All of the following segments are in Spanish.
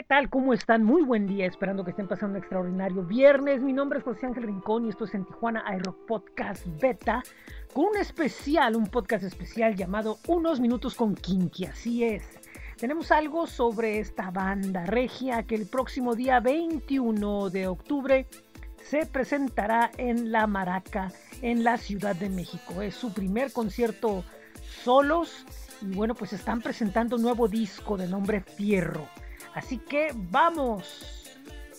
¿Qué tal? ¿Cómo están? Muy buen día, esperando que estén pasando un extraordinario viernes. Mi nombre es José Ángel Rincón y esto es en Tijuana iRock Podcast Beta, con un especial, un podcast especial llamado Unos Minutos con Kinky, así es. Tenemos algo sobre esta banda regia que el próximo día 21 de octubre se presentará en La Maraca, en la Ciudad de México. Es su primer concierto solos y bueno, pues están presentando un nuevo disco de nombre Fierro. Así que vamos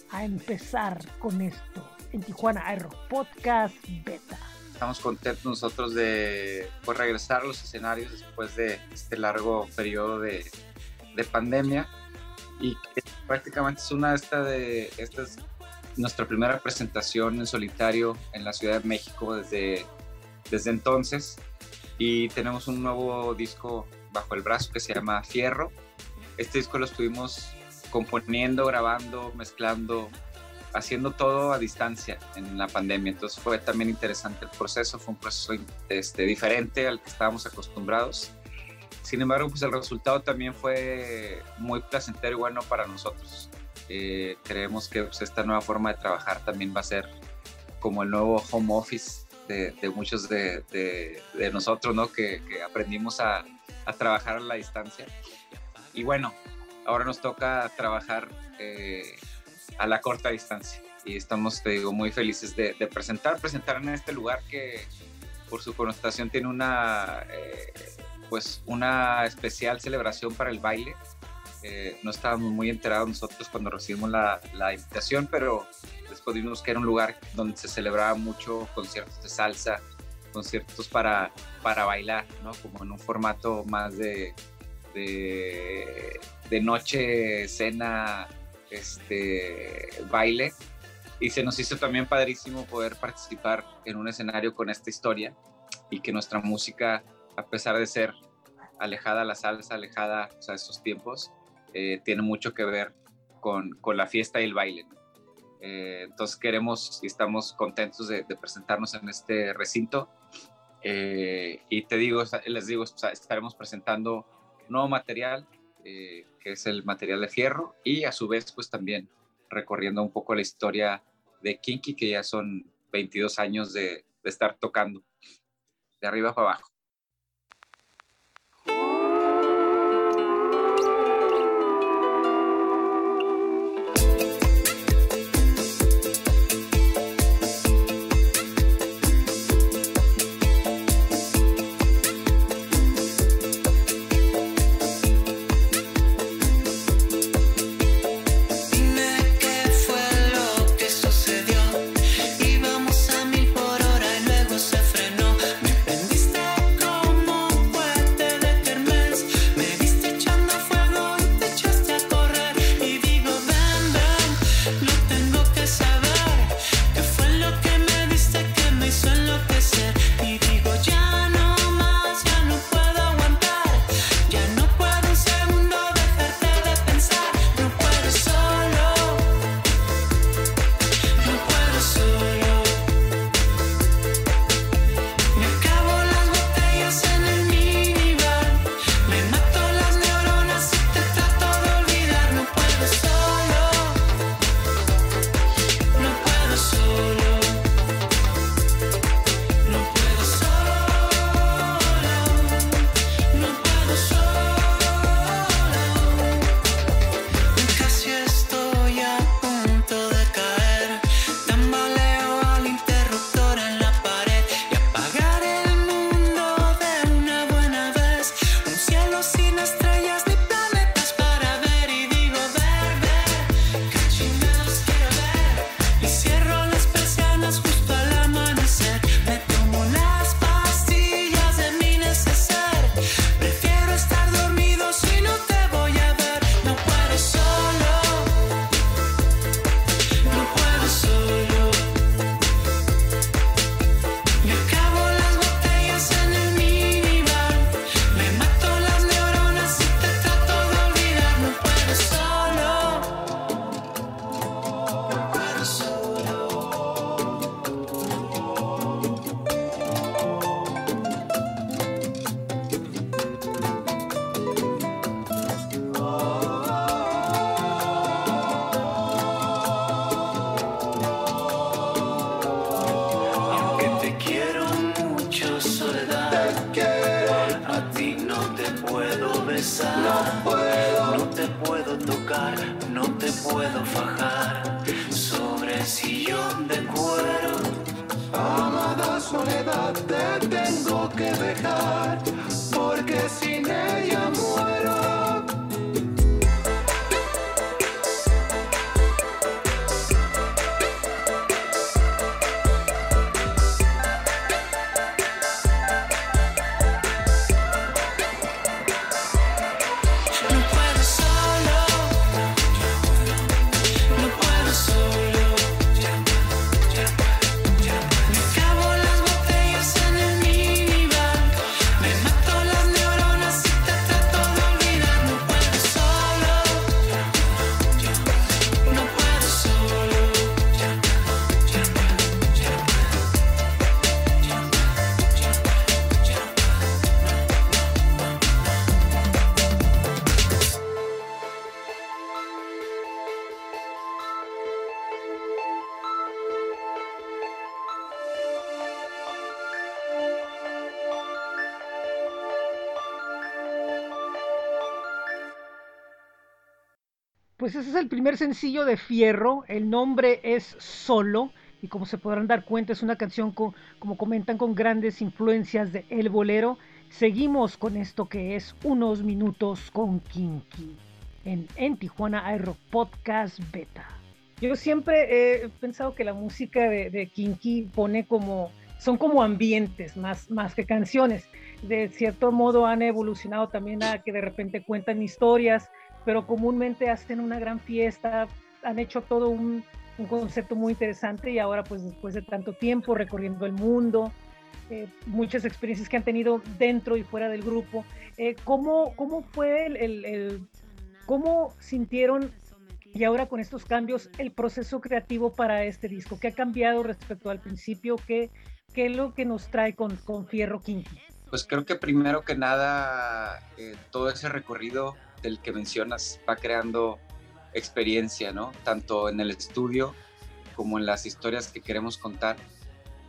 a empezar con esto en Tijuana Aero Podcast Beta. Estamos contentos nosotros de pues, regresar a los escenarios después de este largo periodo de, de pandemia y que prácticamente es una de estas es nuestra primera presentación en solitario en la Ciudad de México desde, desde entonces y tenemos un nuevo disco bajo el brazo que se llama Fierro. Este disco lo estuvimos componiendo, grabando, mezclando, haciendo todo a distancia en la pandemia. Entonces fue también interesante el proceso, fue un proceso este, diferente al que estábamos acostumbrados. Sin embargo, pues el resultado también fue muy placentero y bueno para nosotros. Eh, creemos que pues, esta nueva forma de trabajar también va a ser como el nuevo home office de, muchos de, nosotros, ¿no? Que, aprendimos a, trabajar a la distancia. Y bueno, ahora nos toca trabajar eh, a la corta distancia y estamos, te digo, muy felices de, presentar, presentar en este lugar que por su connotación tiene una, eh, pues una especial celebración para el baile. Eh, no estábamos muy enterados nosotros cuando recibimos la, la, invitación, pero después vimos que era un lugar donde se celebraba mucho conciertos de salsa, conciertos para, para bailar, ¿no? Como en un formato más de, de, noche, cena, este, baile. Y se nos hizo también padrísimo poder participar en un escenario con esta historia y que nuestra música, a pesar de ser alejada a la salsa, alejada a esos tiempos, eh, tiene mucho que ver con, con, la fiesta y el baile. Eh, entonces queremos y estamos contentos de, presentarnos en este recinto. Eh, y te digo, les digo, estaremos presentando nuevo material, eh, que es el material de fierro, y a su vez, pues también recorriendo un poco la historia de Kinky, que ya son 22 años de, de estar tocando de arriba para abajo. No puedo, no te puedo tocar, no te puedo fajar. Sobre el sillón de cuero, amada soledad, te tengo que dejar. Pues ese es el primer sencillo de Fierro. El nombre es Solo. Y como se podrán dar cuenta, es una canción con, como comentan, con grandes influencias de El Bolero. Seguimos con esto que es Unos Minutos con Kinky en, en Tijuana Aero Podcast Beta. Yo siempre he pensado que la música de, de Kinky pone como, son como ambientes más, más que canciones. De cierto modo han evolucionado también a que de repente cuentan historias pero comúnmente hacen una gran fiesta, han hecho todo un, un concepto muy interesante y ahora pues después de tanto tiempo recorriendo el mundo, eh, muchas experiencias que han tenido dentro y fuera del grupo, eh, ¿cómo, ¿cómo, fue el, el, el, cómo sintieron y ahora con estos cambios el proceso creativo para este disco? ¿Qué ha cambiado respecto al principio? ¿Qué, qué es lo que nos trae con, con Fierro Kinky? Pues creo que primero que nada, eh, todo ese recorrido del que mencionas va creando experiencia, ¿no? Tanto en el estudio como en las historias que queremos contar.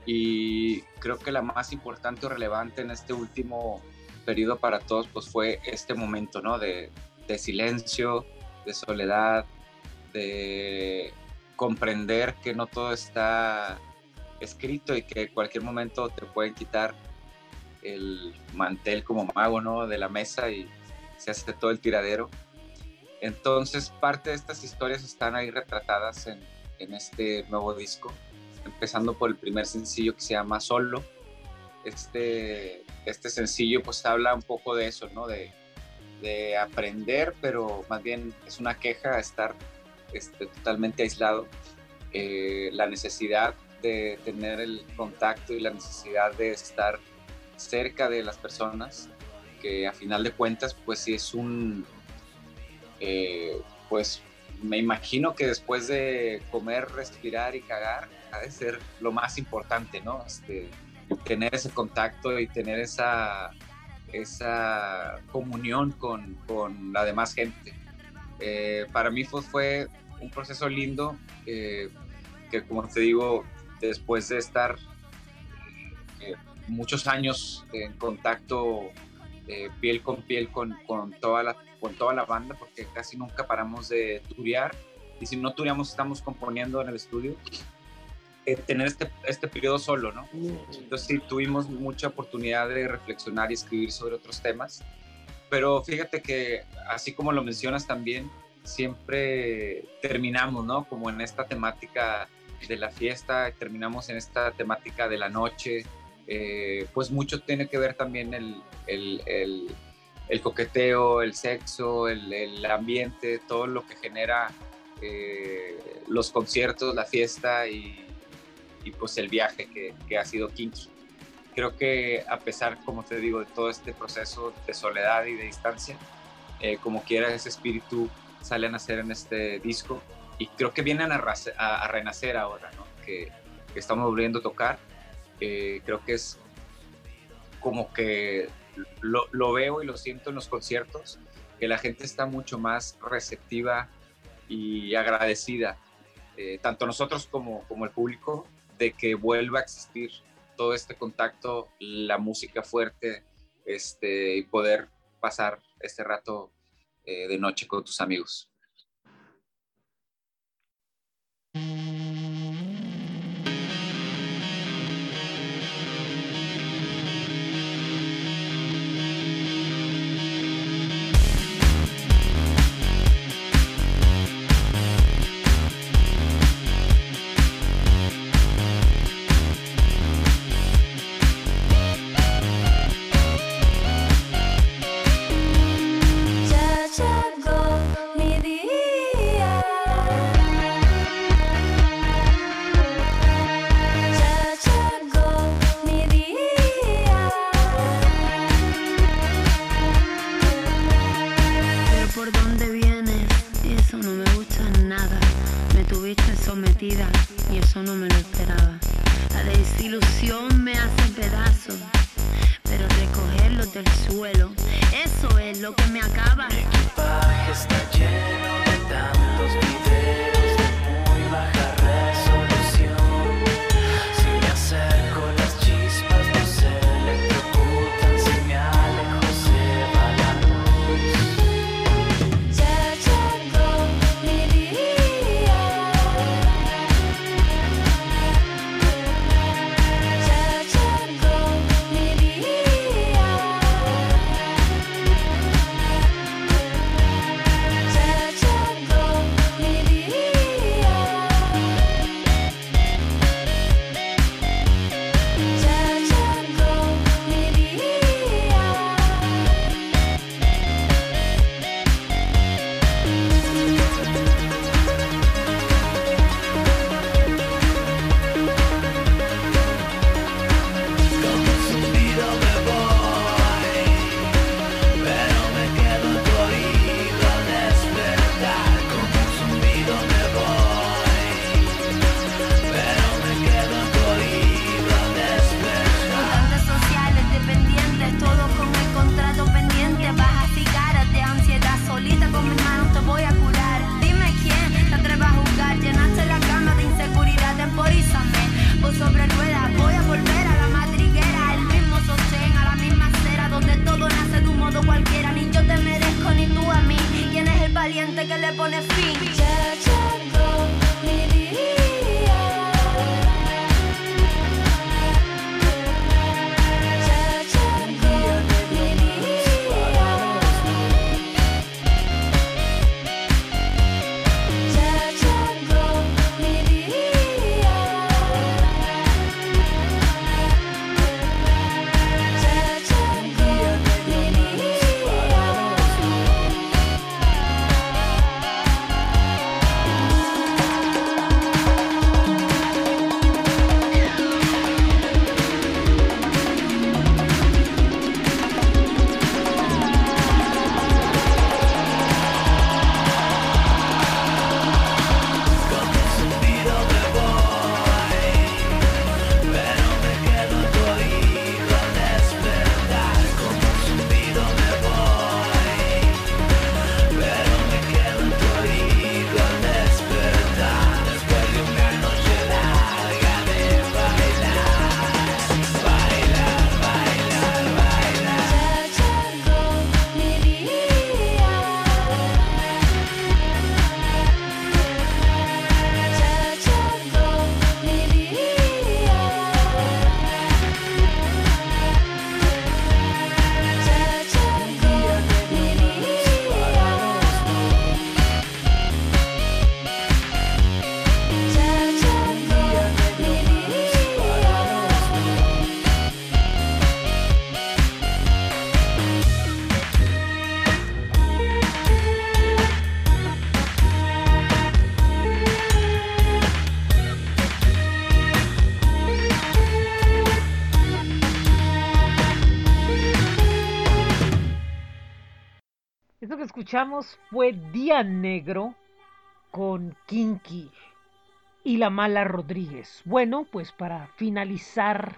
Y creo que la más importante o relevante en este último periodo para todos, pues fue este momento, ¿no? De, de silencio, de soledad, de comprender que no todo está escrito y que en cualquier momento te pueden quitar el mantel como mago, ¿no? De la mesa y, se hace todo el tiradero. Entonces, parte de estas historias están ahí retratadas en, en este nuevo disco, empezando por el primer sencillo que se llama Solo. Este, este sencillo pues habla un poco de eso, ¿no? De, de aprender, pero más bien es una queja estar este, totalmente aislado. Eh, la necesidad de tener el contacto y la necesidad de estar cerca de las personas que a final de cuentas, pues sí es un, eh, pues me imagino que después de comer, respirar y cagar, ha de ser lo más importante, ¿no? Este, tener ese contacto y tener esa, esa comunión con, con la demás gente. Eh, para mí fue, fue, un proceso lindo, eh, que como te digo, después de estar muchos años en contacto eh, piel con piel con, con, toda la, con toda la banda, porque casi nunca paramos de turear. Y si no tureamos, estamos componiendo en el estudio. Eh, tener este, este periodo solo, ¿no? Entonces sí, tuvimos mucha oportunidad de reflexionar y escribir sobre otros temas. Pero fíjate que, así como lo mencionas también, siempre terminamos, ¿no? Como en esta temática de la fiesta, terminamos en esta temática de la noche, eh, pues mucho tiene que ver también el, el, el, coqueteo, el sexo, el, ambiente, todo lo que genera eh, los conciertos, la fiesta y, pues el viaje que, ha sido Kinky. Creo que a pesar, como te digo, de todo este proceso de soledad y de distancia, eh, como quiera ese espíritu sale a nacer en este disco y creo que vienen a, renacer ahora, que estamos volviendo a tocar creo que es como que lo, veo y lo siento en los conciertos, que la gente está mucho más receptiva y agradecida, eh, tanto nosotros como, como el público, de que vuelva a existir todo este contacto, la música fuerte este, y poder pasar este rato eh, de noche con tus amigos. Fue Día Negro con Kinky y La Mala Rodríguez. Bueno, pues para finalizar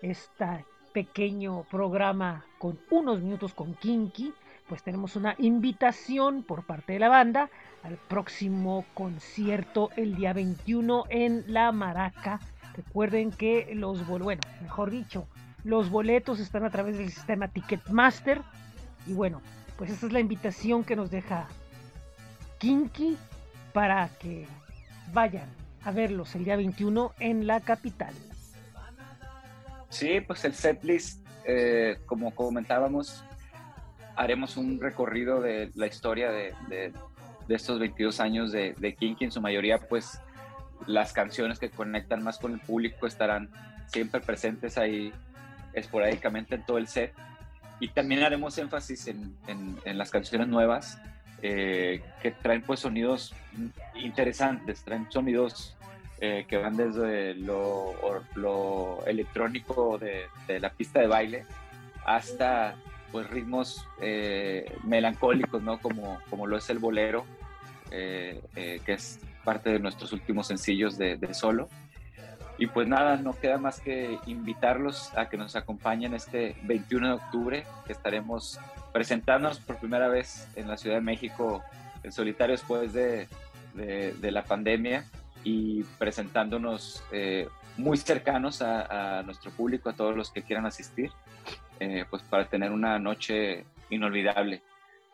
este pequeño programa con unos minutos con Kinky, pues tenemos una invitación por parte de la banda al próximo concierto el día 21 en La Maraca. Recuerden que los bueno, mejor dicho, los boletos están a través del sistema Ticketmaster y bueno, pues esta es la invitación que nos deja Kinky para que vayan a verlos el día 21 en la capital. Sí, pues el setlist, eh, como comentábamos, haremos un recorrido de la historia de, estos 22 años de, de, Kinky. En su mayoría, pues las canciones que conectan más con el público estarán siempre presentes ahí esporádicamente en todo el set. Y también haremos énfasis en, en, las canciones nuevas eh, que traen pues sonidos interesantes, traen sonidos eh, que van desde lo, lo electrónico de, de, la pista de baile hasta pues ritmos eh, melancólicos, ¿no? Como, como lo es el bolero, que es parte de nuestros últimos sencillos de solo. Y pues nada, no queda más que invitarlos a que nos acompañen este 21 de octubre, que estaremos presentándonos por primera vez en la Ciudad de México en solitario después de, de, la pandemia y presentándonos eh, muy cercanos a, nuestro público, a todos los que quieran asistir, eh, pues para tener una noche inolvidable.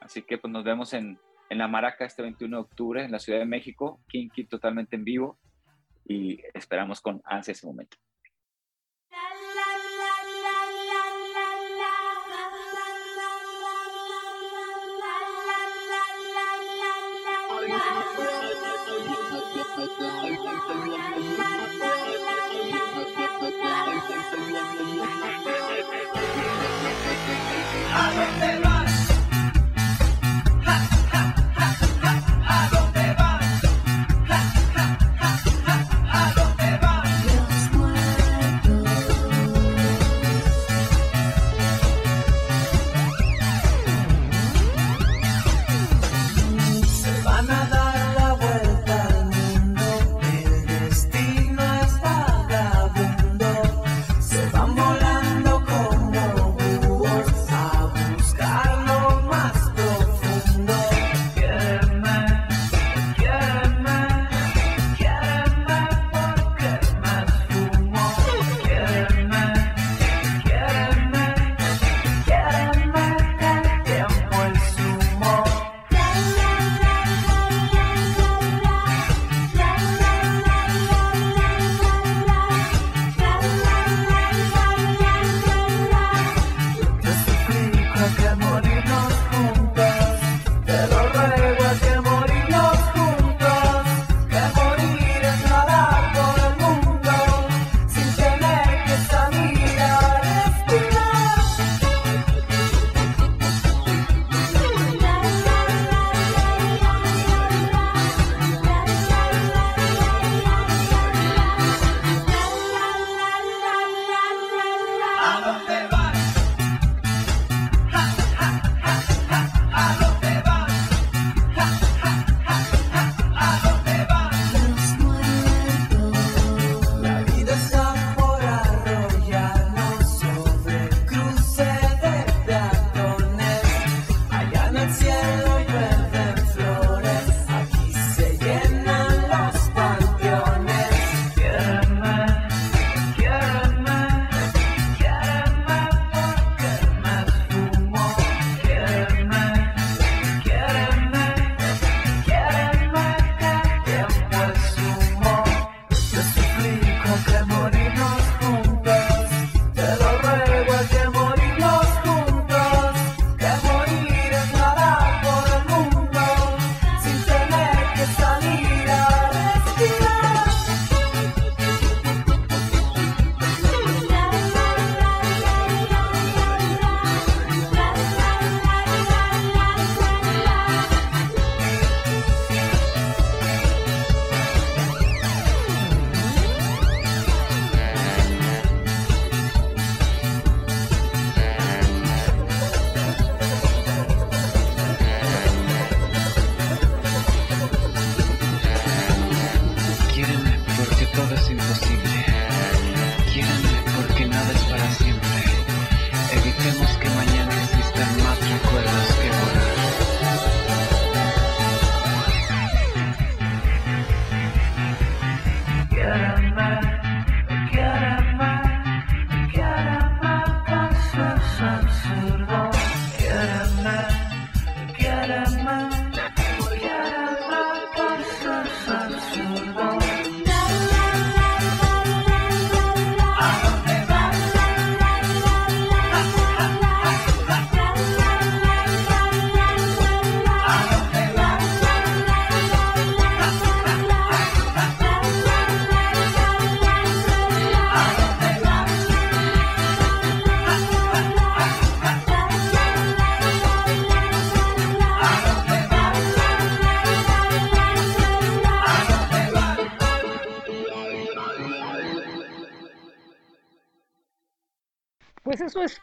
Así que pues nos vemos en, en La Maraca este 21 de octubre en la Ciudad de México, Kinky totalmente en vivo y esperamos con ansia ese momento.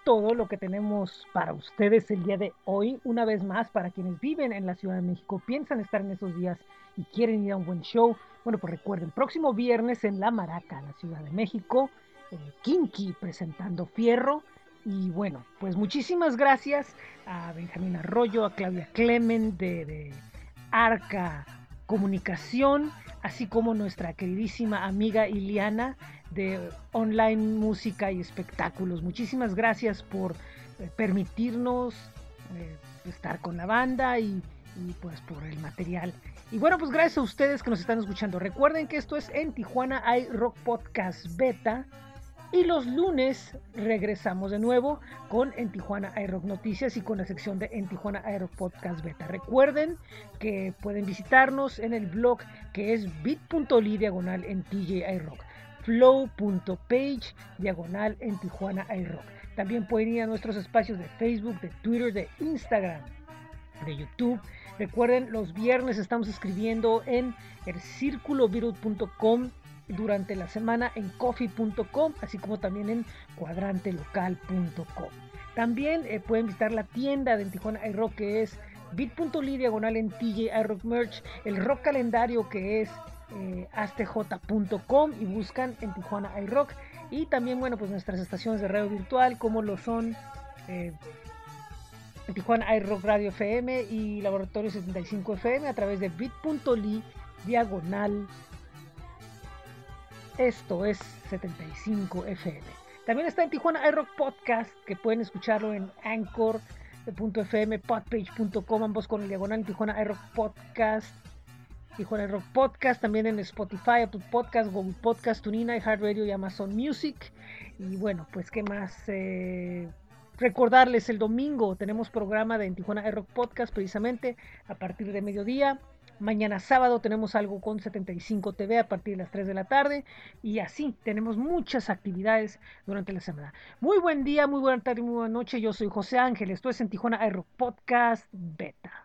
Todo lo que tenemos para ustedes el día de hoy. Una vez más, para quienes viven en la Ciudad de México, piensan estar en esos días y quieren ir a un buen show. Bueno, pues recuerden, próximo viernes en La Maraca, la Ciudad de México, eh, Kinky presentando Fierro. Y bueno, pues muchísimas gracias a Benjamín Arroyo, a Claudia Clemen de, de Arca Comunicación, así como nuestra queridísima amiga Iliana de online música y espectáculos. Muchísimas gracias por eh, permitirnos eh, estar con la banda y, pues por el material. Y bueno, pues gracias a ustedes que nos están escuchando. Recuerden que esto es en Tijuana hay Rock Podcast Beta. Y los lunes regresamos de nuevo con En Tijuana iRock Noticias y con la sección de En Tijuana iRock Podcast Beta. Recuerden que pueden visitarnos en el blog que es bit.ly diagonal en TJ iRock flow.page diagonal en Tijuana iRock. También pueden ir a nuestros espacios de Facebook, de Twitter, de Instagram, de YouTube. Recuerden, los viernes estamos escribiendo en el círculovirus.com durante la semana en coffee.com, así como también en cuadrantelocal.com. También eh, pueden visitar la tienda de Tijuana iRock que es bit.ly diagonal en TJ iRock Merch, el rock calendario que es eh, astj.com y buscan en Tijuana iRock y también bueno pues nuestras estaciones de radio virtual como lo son eh, Tijuana iRock Radio FM y Laboratorio 75 FM a través de bit.ly diagonal. Esto es 75 FM también está en Tijuana iRock Podcast que pueden escucharlo en Anchor.fm, podpage.com, ambos con el diagonal en Tijuana iRock Podcast Tijuana Rock Podcast, también en Spotify, Apple Podcast, Google Podcast, Tunina, Radio y Amazon Music. Y bueno, pues qué más. Eh, recordarles, el domingo tenemos programa de en Tijuana Rock Podcast precisamente a partir de mediodía. Mañana sábado tenemos algo con 75 TV a partir de las 3 de la tarde. Y así tenemos muchas actividades durante la semana. Muy buen día, muy buena tarde, muy buena noche. Yo soy José Ángel. Esto es en Tijuana Rock Podcast Beta.